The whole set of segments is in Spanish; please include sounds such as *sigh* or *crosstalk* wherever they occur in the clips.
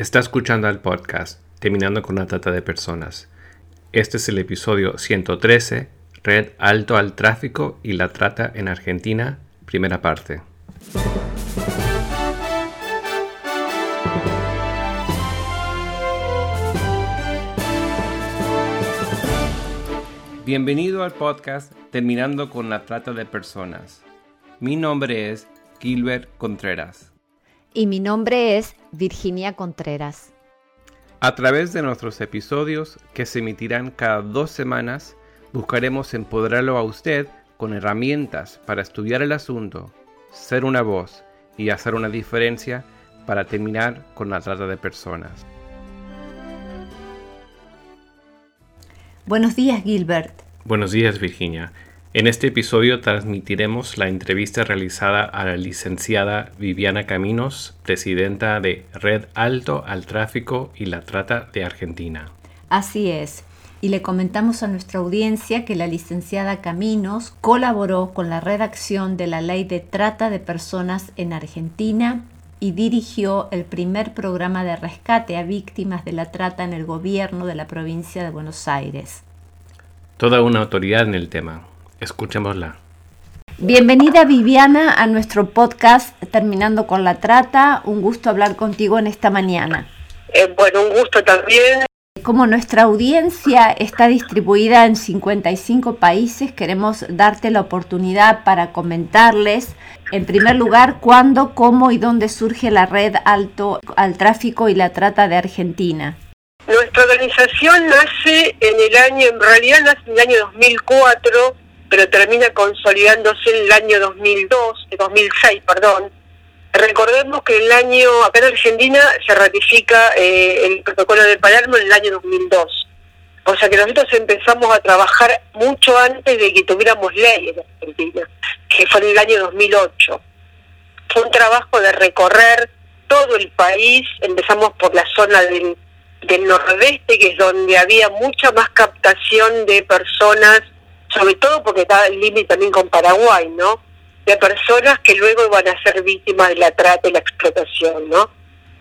Está escuchando el podcast Terminando con la Trata de Personas. Este es el episodio 113, Red Alto al Tráfico y la Trata en Argentina, primera parte. Bienvenido al podcast Terminando con la Trata de Personas. Mi nombre es Gilbert Contreras. Y mi nombre es Virginia Contreras. A través de nuestros episodios, que se emitirán cada dos semanas, buscaremos empoderarlo a usted con herramientas para estudiar el asunto, ser una voz y hacer una diferencia para terminar con la trata de personas. Buenos días, Gilbert. Buenos días, Virginia. En este episodio transmitiremos la entrevista realizada a la licenciada Viviana Caminos, presidenta de Red Alto al Tráfico y la Trata de Argentina. Así es. Y le comentamos a nuestra audiencia que la licenciada Caminos colaboró con la redacción de la Ley de Trata de Personas en Argentina y dirigió el primer programa de rescate a víctimas de la trata en el gobierno de la provincia de Buenos Aires. Toda una autoridad en el tema. Escuchémosla. Bienvenida Viviana a nuestro podcast Terminando con la Trata. Un gusto hablar contigo en esta mañana. Eh, bueno, un gusto también. Como nuestra audiencia está distribuida en 55 países, queremos darte la oportunidad para comentarles, en primer lugar, cuándo, cómo y dónde surge la red Alto al Tráfico y la Trata de Argentina. Nuestra organización nace en el año, en realidad nace en el año 2004 pero termina consolidándose en el año 2002, 2006, perdón. Recordemos que el año, acá en Argentina se ratifica eh, el protocolo de Palermo en el año 2002. O sea que nosotros empezamos a trabajar mucho antes de que tuviéramos ley en Argentina, que fue en el año 2008. Fue un trabajo de recorrer todo el país, empezamos por la zona del, del nordeste, que es donde había mucha más captación de personas sobre todo porque está el límite también con Paraguay, ¿no? De personas que luego van a ser víctimas de la trata y la explotación, ¿no?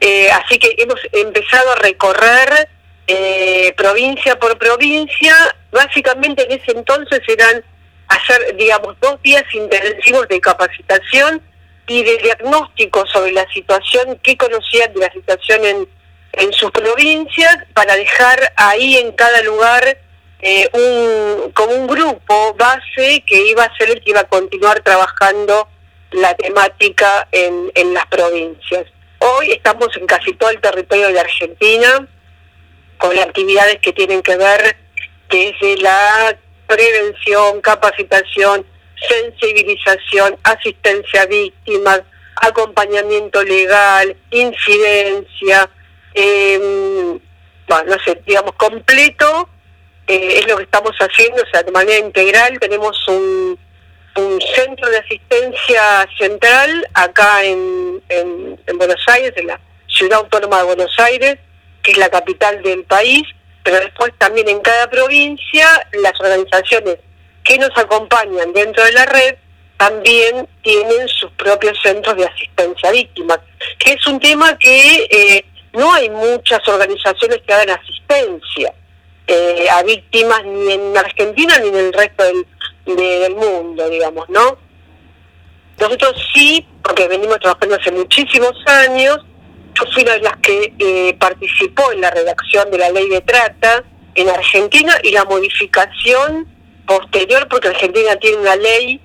Eh, así que hemos empezado a recorrer eh, provincia por provincia, básicamente en ese entonces eran hacer, digamos, dos días intensivos de capacitación y de diagnóstico sobre la situación, qué conocían de la situación en, en sus provincias, para dejar ahí en cada lugar eh, un, como un grupo base que iba a ser el que iba a continuar trabajando la temática en, en las provincias. Hoy estamos en casi todo el territorio de Argentina con actividades que tienen que ver desde la prevención, capacitación, sensibilización, asistencia a víctimas, acompañamiento legal, incidencia, eh, bueno, no sé, digamos, completo eh, es lo que estamos haciendo, o sea, de manera integral tenemos un, centro de asistencia central acá en, en, Buenos Aires, en la ciudad autónoma de Buenos Aires, que es la capital del país, pero después también en cada provincia las organizaciones que nos acompañan dentro de la red también tienen sus propios centros de asistencia a víctimas, que es un tema que eh, no hay muchas organizaciones que hagan asistencia. Eh, a víctimas ni en Argentina ni en el resto del, mundo, digamos, ¿no? Nosotros sí, porque venimos trabajando hace muchísimos años, yo fui una de las que eh, participó en la redacción de la ley de trata en Argentina y la modificación posterior, porque Argentina tiene una ley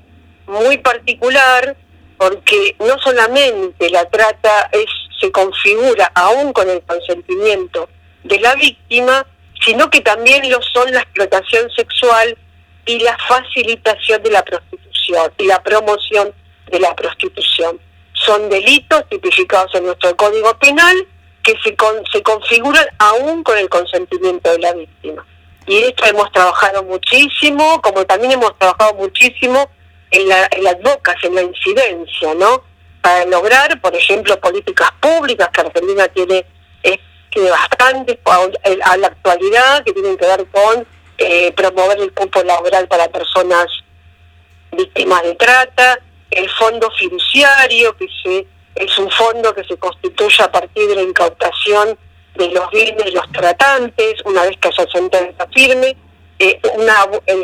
muy particular, porque no solamente la trata es se configura aún con el consentimiento de la víctima, sino que también lo son la explotación sexual y la facilitación de la prostitución y la promoción de la prostitución. Son delitos tipificados en nuestro Código Penal que se, se configuran aún con el consentimiento de la víctima. Y esto hemos trabajado muchísimo, como también hemos trabajado muchísimo en, la, en las bocas, en la incidencia, ¿no? Para lograr, por ejemplo, políticas públicas que Argentina tiene que bastante a la actualidad, que tienen que ver con eh, promover el cupo laboral para personas víctimas de trata, el fondo fiduciario que se es un fondo que se constituye a partir de la incautación de los bienes de los tratantes, una vez que haya sentencia firme, eh, una, el,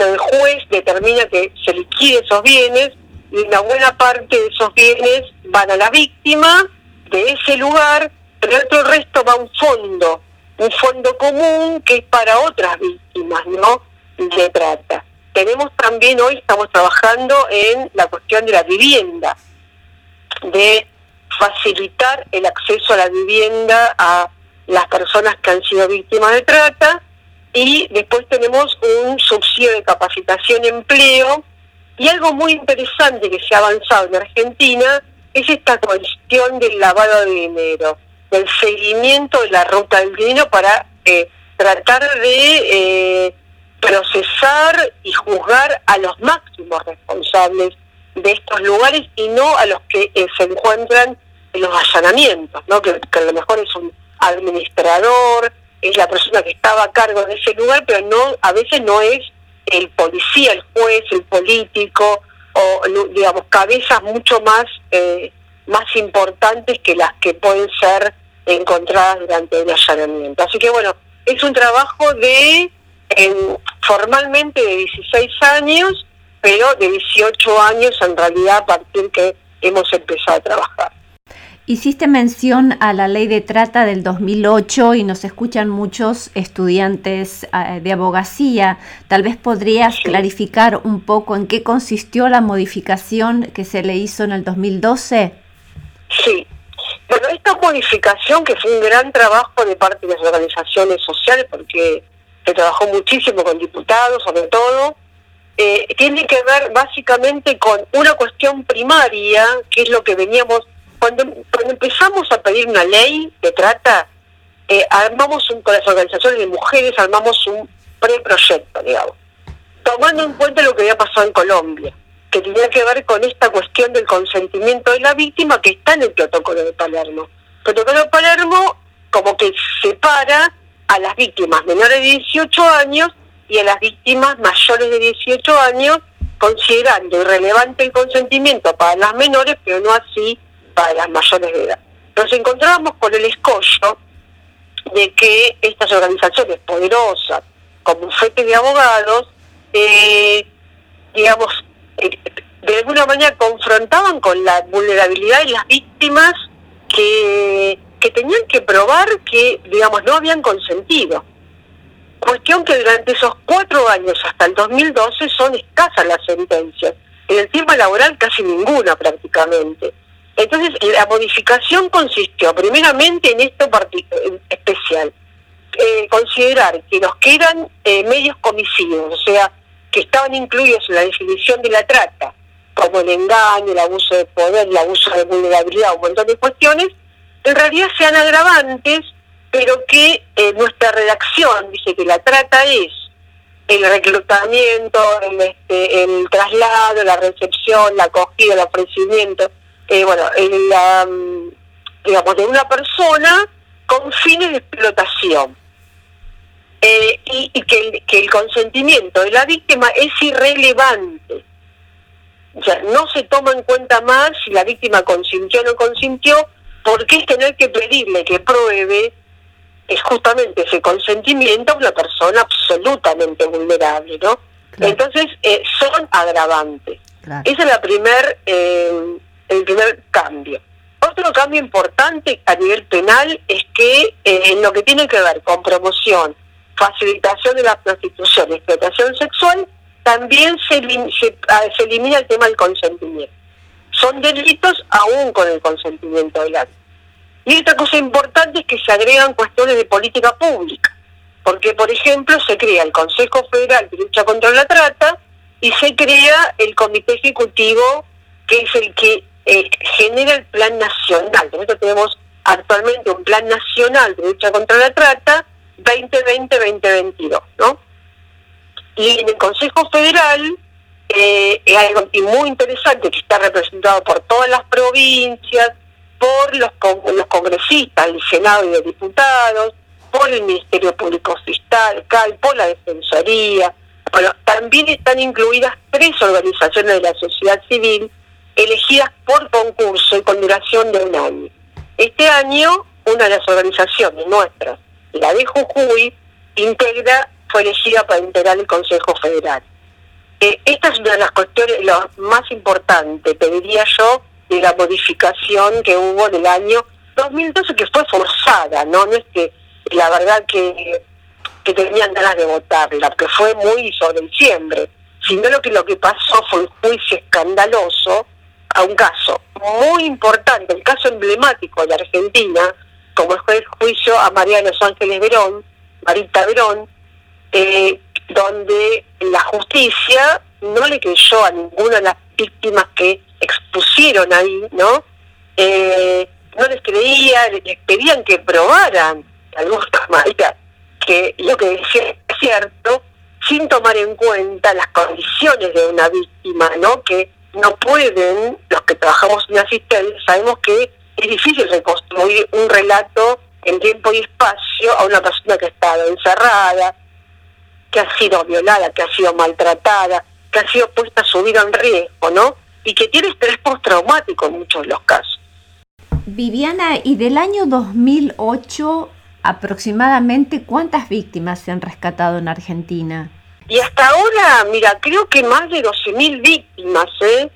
el juez determina que se liquide esos bienes y una buena parte de esos bienes van a la víctima de ese lugar, pero el resto va a un fondo, un fondo común que es para otras víctimas, ¿no? De trata. Tenemos también hoy, estamos trabajando en la cuestión de la vivienda, de facilitar el acceso a la vivienda a las personas que han sido víctimas de trata y después tenemos un subsidio de capacitación empleo y algo muy interesante que se ha avanzado en Argentina es esta cuestión del lavado de dinero, del seguimiento de la ruta del dinero para eh, tratar de eh, procesar y juzgar a los máximos responsables de estos lugares y no a los que eh, se encuentran en los allanamientos, ¿no? Que, a lo mejor es un administrador, es la persona que estaba a cargo de ese lugar, pero no a veces no es el policía, el juez, el político, o digamos, cabezas mucho más, eh, más importantes que las que pueden ser encontradas durante un allanamiento. Así que bueno, es un trabajo de formalmente de 16 años, pero de 18 años en realidad a partir que hemos empezado a trabajar. Hiciste mención a la ley de trata del 2008 y nos escuchan muchos estudiantes eh, de abogacía. Tal vez podrías clarificar un poco en qué consistió la modificación que se le hizo en el 2012. Sí. Bueno, esta modificación que fue un gran trabajo de parte de las organizaciones sociales porque se trabajó muchísimo con diputados sobre todo, eh, tiene que ver básicamente con una cuestión primaria, que es lo que veníamos cuando, cuando empezamos a pedir una ley de trata, eh, armamos un, con las organizaciones de mujeres, armamos un preproyecto, digamos, tomando en cuenta lo que había pasado en Colombia, que tenía que ver con esta cuestión del consentimiento de la víctima que está en el protocolo de Palermo. El protocolo de Palermo como que separa a las víctimas menores de 18 años y a las víctimas mayores de 18 años, considerando irrelevante el consentimiento para las menores, pero no así de las mayores de edad. Nos encontrábamos con el escollo de que estas organizaciones poderosas, como bufetes de abogados, eh, digamos, de alguna manera confrontaban con la vulnerabilidad de las víctimas que, que tenían que probar que, digamos, no habían consentido. Cuestión que durante esos cuatro años hasta el 2012 son escasas las sentencias. En el tema laboral casi ninguna prácticamente. Entonces, la modificación consistió primeramente en esto especial. Eh, considerar que los que eran eh, medios comisivos, o sea, que estaban incluidos en la definición de la trata, como el engaño, el abuso de poder, el abuso de vulnerabilidad, un montón de cuestiones, en realidad sean agravantes, pero que eh, nuestra redacción dice que la trata es el reclutamiento, el, este, el traslado, la recepción, la acogida, el ofrecimiento eh, bueno, la, mm, digamos, de una persona con fines de explotación. Eh, y, que, el, que el consentimiento de la víctima es irrelevante. O sea, no se toma en cuenta más si la víctima consintió o no consintió, porque es tener que pedirle que pruebe es justamente ese consentimiento a una persona absolutamente vulnerable, ¿no? Entonces, eh, son agravantes. Esa es la primer eh, el primer cambio. Otro cambio importante a nivel penal es que eh, en lo que tiene que ver con promoción, facilitación de la prostitución, explotación sexual, también se, ah, se, elimina el tema del consentimiento. Son delitos aún con el consentimiento del. Y otra cosa importante es que se agregan cuestiones de política pública, porque por ejemplo se crea el Consejo Federal de Lucha contra la Trata y se crea el Comité Ejecutivo, que es el que eh, genera el plan nacional. Nosotros tenemos actualmente un plan nacional de lucha contra la trata 2020-2022, ¿no? Y en el Consejo Federal eh, hay algo muy interesante que está representado por todas las provincias, por los, los congresistas, el Senado y los diputados, por el Ministerio Público Fiscal, por la Defensoría. Bueno, también están incluidas tres organizaciones de la sociedad civil elegidas por concurso y con duración de un año. Este año, una de las organizaciones nuestras, la de Jujuy, integra, fue elegida para integrar el Consejo Federal. Eh, esta es una de las cuestiones lo más importantes, te diría yo, de la modificación que hubo en el año 2012, que fue forzada, ¿no? Es que la verdad que, que tenían ganas de votarla, que fue muy sobre diciembre, sino lo que, lo que pasó fue un juicio escandaloso a un caso muy importante, el caso emblemático de Argentina, como fue el juicio a María de los Ángeles Verón, Marita Verón, eh, donde la justicia no le creyó a ninguna de las víctimas que expusieron ahí, ¿no? Eh, no les creía, les pedían que probaran, de alguna *laughs* manera, que lo que decía es cierto, sin tomar en cuenta las condiciones de una víctima, ¿no? Que no pueden, los que trabajamos en asistencia, sabemos que es difícil reconstruir un relato en tiempo y espacio a una persona que ha estado encerrada, que ha sido violada, que ha sido maltratada, que ha sido puesta su vida en riesgo, ¿no? Y que tiene estrés postraumático en muchos de los casos. Viviana, ¿y del año 2008 aproximadamente cuántas víctimas se han rescatado en Argentina? Y hasta ahora, mira, creo que más de 12.000 víctimas ¿eh?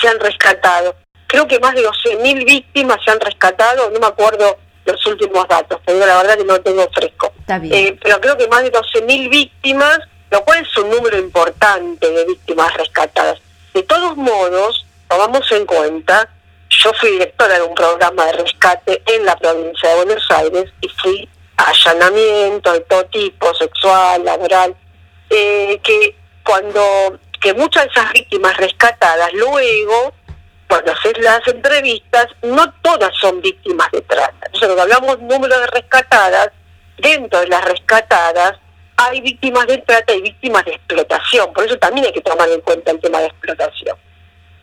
se han rescatado. Creo que más de 12.000 víctimas se han rescatado, no me acuerdo los últimos datos, pero la verdad que no tengo fresco. Eh, pero creo que más de 12.000 víctimas, lo cual es un número importante de víctimas rescatadas. De todos modos, tomamos en cuenta, yo fui directora de un programa de rescate en la provincia de Buenos Aires y fui a allanamiento de todo tipo, sexual, laboral, eh, que cuando que muchas de esas víctimas rescatadas luego cuando haces las entrevistas, no todas son víctimas de trata. Entonces, cuando hablamos número de rescatadas, dentro de las rescatadas hay víctimas de trata y víctimas de explotación. Por eso también hay que tomar en cuenta el tema de explotación,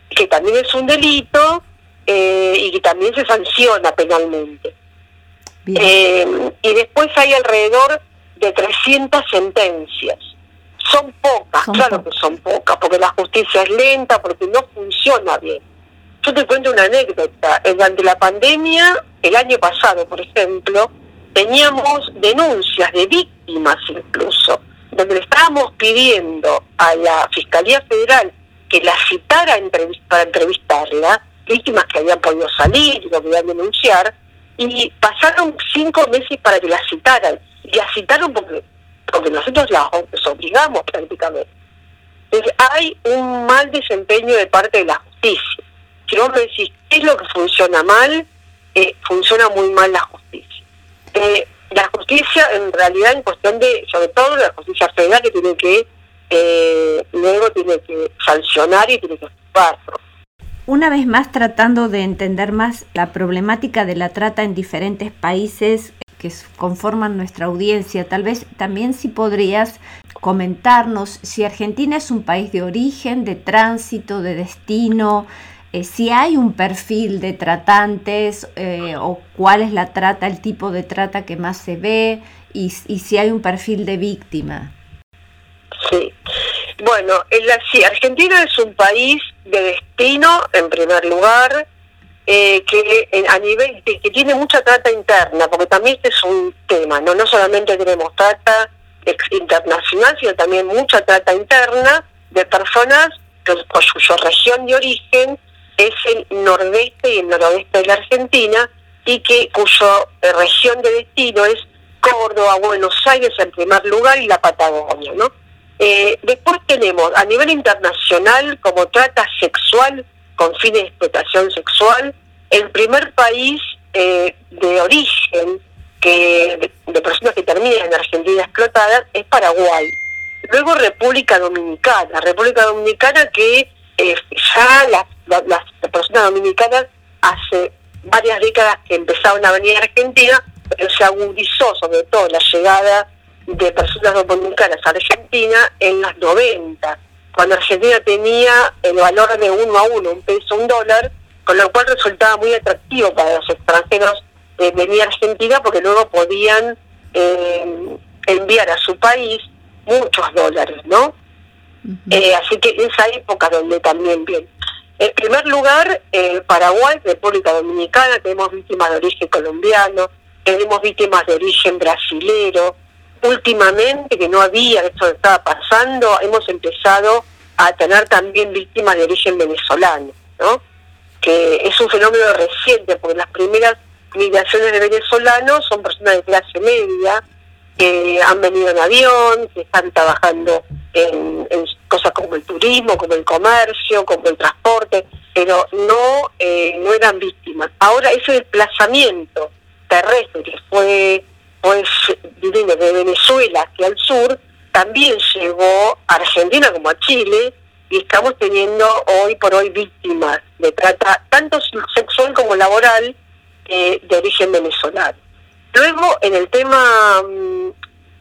que también es un delito eh, y que también se sanciona penalmente. Eh, y después hay alrededor de 300 sentencias. Son pocas, claro que son pocas, porque la justicia es lenta, porque no funciona bien. Yo te cuento una anécdota. Durante la pandemia, el año pasado, por ejemplo, teníamos denuncias de víctimas incluso, donde le estábamos pidiendo a la Fiscalía Federal que la citara para entrevistarla, víctimas que habían podido salir y lo podían denunciar, y pasaron cinco meses para que la citaran. Y la citaron porque, porque nosotros la obligamos prácticamente. Entonces, hay un mal desempeño de parte de la justicia si vos me decís qué es lo que funciona mal, eh, funciona muy mal la justicia. Eh, la justicia, en realidad, en cuestión de, sobre todo la justicia federal, que tiene que, eh, luego tiene que sancionar y tiene que ocuparlo. Una vez más, tratando de entender más la problemática de la trata en diferentes países que conforman nuestra audiencia, tal vez también si podrías comentarnos si Argentina es un país de origen, de tránsito, de destino, eh, si hay un perfil de tratantes eh, o cuál es la trata, el tipo de trata que más se ve y, si hay un perfil de víctima. Sí, bueno, sí, Argentina es un país de destino, en primer lugar, eh, que a nivel que, tiene mucha trata interna, porque también este es un tema, no no solamente tenemos trata internacional, sino también mucha trata interna de personas que, por su región de origen es el nordeste y el noroeste de la Argentina y que cuyo eh, región de destino es Córdoba, Buenos Aires en primer lugar y la Patagonia, ¿no? Eh, después tenemos a nivel internacional como trata sexual con fines de explotación sexual, el primer país eh, de origen que de, personas que terminan en Argentina explotadas es Paraguay. Luego República Dominicana, República Dominicana que ya las las personas dominicanas hace varias décadas que empezaron a venir a Argentina, pero se agudizó sobre todo la llegada de personas dominicanas a Argentina en los 90, cuando Argentina tenía el valor de uno a uno, un peso, un dólar, con lo cual resultaba muy atractivo para los extranjeros eh, venir a Argentina porque luego podían eh, enviar a su país muchos dólares, ¿no? Eh, así que esa época donde también bien En primer lugar, en Paraguay, República Dominicana, tenemos víctimas de origen colombiano, tenemos víctimas de origen brasilero. Últimamente, que no había, esto estaba pasando, hemos empezado a tener también víctimas de origen venezolano, ¿no? que es un fenómeno reciente, porque las primeras migraciones de venezolanos son personas de clase media, que han venido en avión, que están trabajando en, cosas como el turismo, como el comercio, como el transporte, pero no, eh, no eran víctimas. Ahora ese desplazamiento terrestre que fue pues de Venezuela hacia el sur, también llegó a Argentina como a Chile y estamos teniendo hoy por hoy víctimas de trata tanto sexual como laboral eh, de origen venezolano. Luego, en el tema, mm,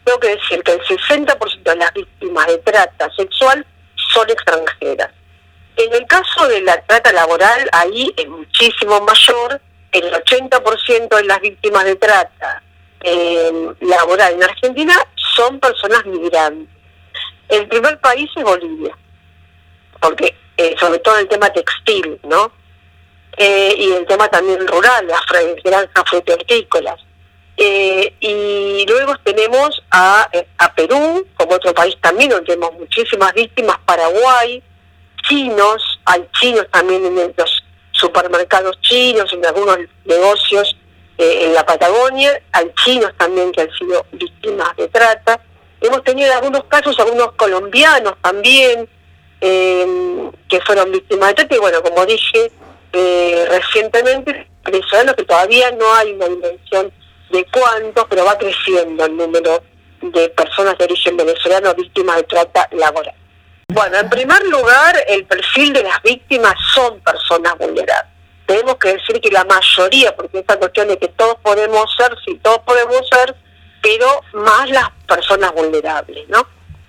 tengo que decir que el 60% de las víctimas de trata sexual son extranjeras. En el caso de la trata laboral, ahí es muchísimo mayor, el 80% de las víctimas de trata eh, laboral en Argentina son personas migrantes. El primer país es Bolivia, porque eh, sobre todo el tema textil, ¿no? Eh, y el tema también rural, las granjas frutícolas. Eh, y luego tenemos a, a, Perú, como otro país también, donde tenemos muchísimas víctimas, Paraguay, chinos, hay chinos también en los supermercados chinos, en algunos negocios eh, en la Patagonia, hay chinos también que han sido víctimas de trata. Hemos tenido en algunos casos algunos colombianos también que fueron víctimas de trata y bueno, como dije, eh, recientemente venezolanos que todavía no hay una dimensión de cuántos, pero va creciendo el número de personas de origen venezolano víctimas de trata laboral. Bueno, en primer lugar, el perfil de las víctimas son personas vulnerables. Tenemos que decir que la mayoría, porque esta cuestión de que todos podemos ser, sí, todos podemos ser, pero más las personas vulnerables, ¿no?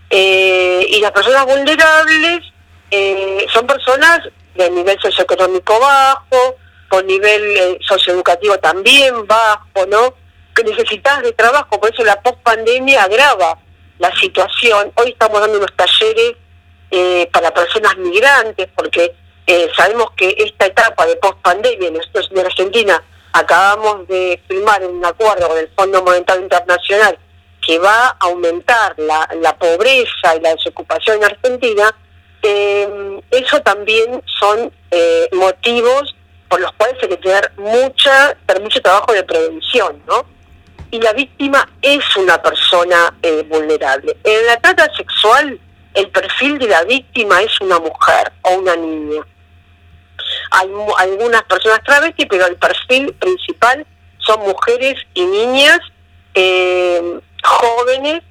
Eh, y las personas vulnerables eh, son personas de nivel socioeconómico bajo, con nivel eh, socioeducativo también bajo, ¿no? Que necesitas de trabajo, por eso la post-pandemia agrava la situación. Hoy estamos dando unos talleres eh, para personas migrantes, porque eh, sabemos que esta etapa de post-pandemia, nosotros en Argentina acabamos de firmar un acuerdo con el Fondo Monetario Internacional que va a aumentar la, la pobreza y la desocupación en Argentina, eh, eso también son motivos por los cuales hay que tener mucha, mucho trabajo de prevención, ¿no? Y la víctima es una persona eh, vulnerable. En la trata sexual, el perfil de la víctima es una mujer o una niña. Hay algunas personas travestis, pero el perfil principal son mujeres y niñas eh, jóvenes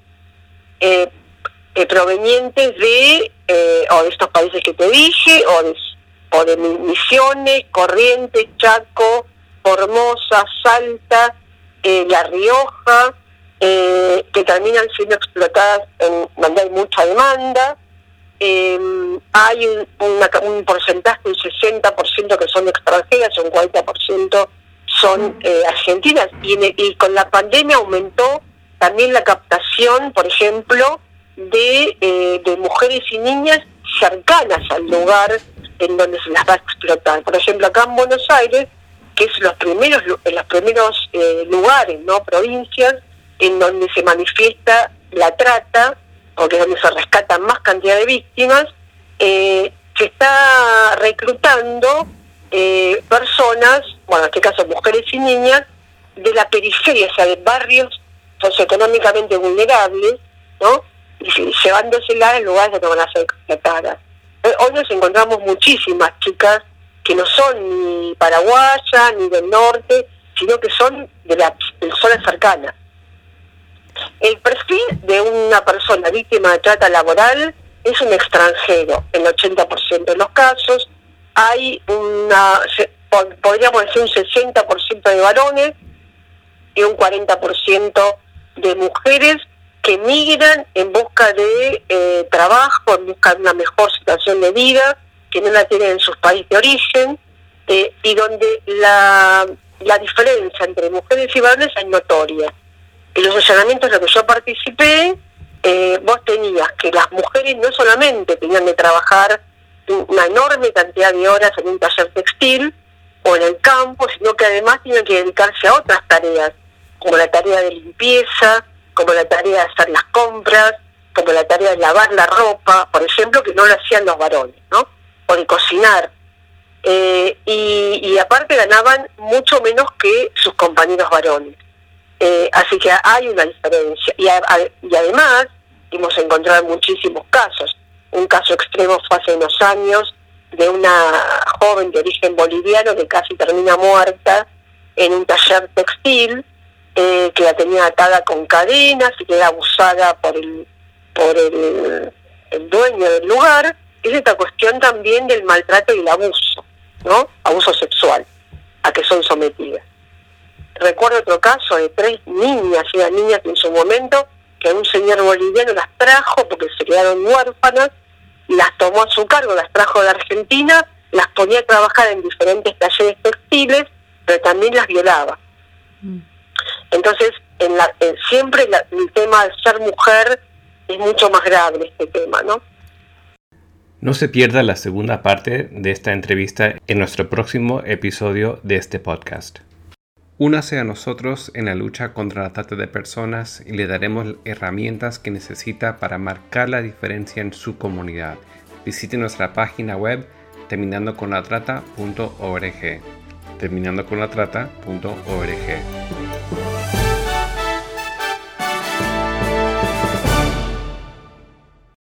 provenientes de eh, o de estos países que te dije, o de, o Misiones, Corrientes, Chaco, Formosa, Salta, eh, La Rioja, eh, que terminan siendo explotadas en donde hay mucha demanda. Em, hay un, un porcentaje, un 60% que son extranjeras, un 40% son argentinas. Y, y con la pandemia aumentó también la captación, por ejemplo, de, de mujeres y niñas cercanas al lugar en donde se las va a explotar. Por ejemplo, acá en Buenos Aires, que es los primeros, los primeros eh, lugares, no provincias, en donde se manifiesta la trata, porque es donde se rescatan más cantidad de víctimas, eh, se está reclutando eh, personas, bueno, en este caso mujeres y niñas, de la periferia, o sea, de barrios socioeconómicamente vulnerables, ¿no? y llevándosela en lugares donde van a ser explotadas. Hoy nos encontramos muchísimas chicas que no son ni paraguayas ni del norte, sino que son de las zonas cercanas. El perfil de una persona víctima de trata laboral es un extranjero, en el 80% de los casos. Hay una, podríamos decir, un 60% de varones y un 40% de mujeres que migran en busca de eh, trabajo, en busca de una mejor situación de vida, que no la tienen en sus países de origen, eh, y donde la, la diferencia entre mujeres y varones es notoria. En los allanamientos en los que yo participé, eh, vos tenías que las mujeres no solamente tenían de trabajar una enorme cantidad de horas en un taller textil o en el campo, sino que además tienen que dedicarse a otras tareas, como la tarea de limpieza, como la tarea de hacer las compras, como la tarea de lavar la ropa, por ejemplo, que no lo hacían los varones, ¿no? De cocinar. Eh, y, aparte ganaban mucho menos que sus compañeros varones. Eh, así que hay una diferencia. Y, y además hemos encontrado muchísimos casos. Un caso extremo fue hace unos años de una joven de origen boliviano que casi termina muerta en un taller textil, eh, que la tenía atada con cadenas y que era abusada por el, por el, dueño del lugar. Es esta cuestión también del maltrato y el abuso, ¿no? Abuso sexual a que son sometidas. Recuerdo otro caso de tres niñas, una niña que en su momento que un señor boliviano las trajo porque se quedaron huérfanas las tomó a su cargo, las trajo de Argentina, las ponía a trabajar en diferentes talleres textiles, pero también las violaba. Mm. Entonces, en la, siempre el tema de ser mujer es mucho más grave este tema, ¿no? No se pierda la segunda parte de esta entrevista en nuestro próximo episodio de este podcast. Únase a nosotros en la lucha contra la trata de personas y le daremos herramientas que necesita para marcar la diferencia en su comunidad. Visite nuestra página web terminandoconlatrata.org. Terminandoconlatrata.org.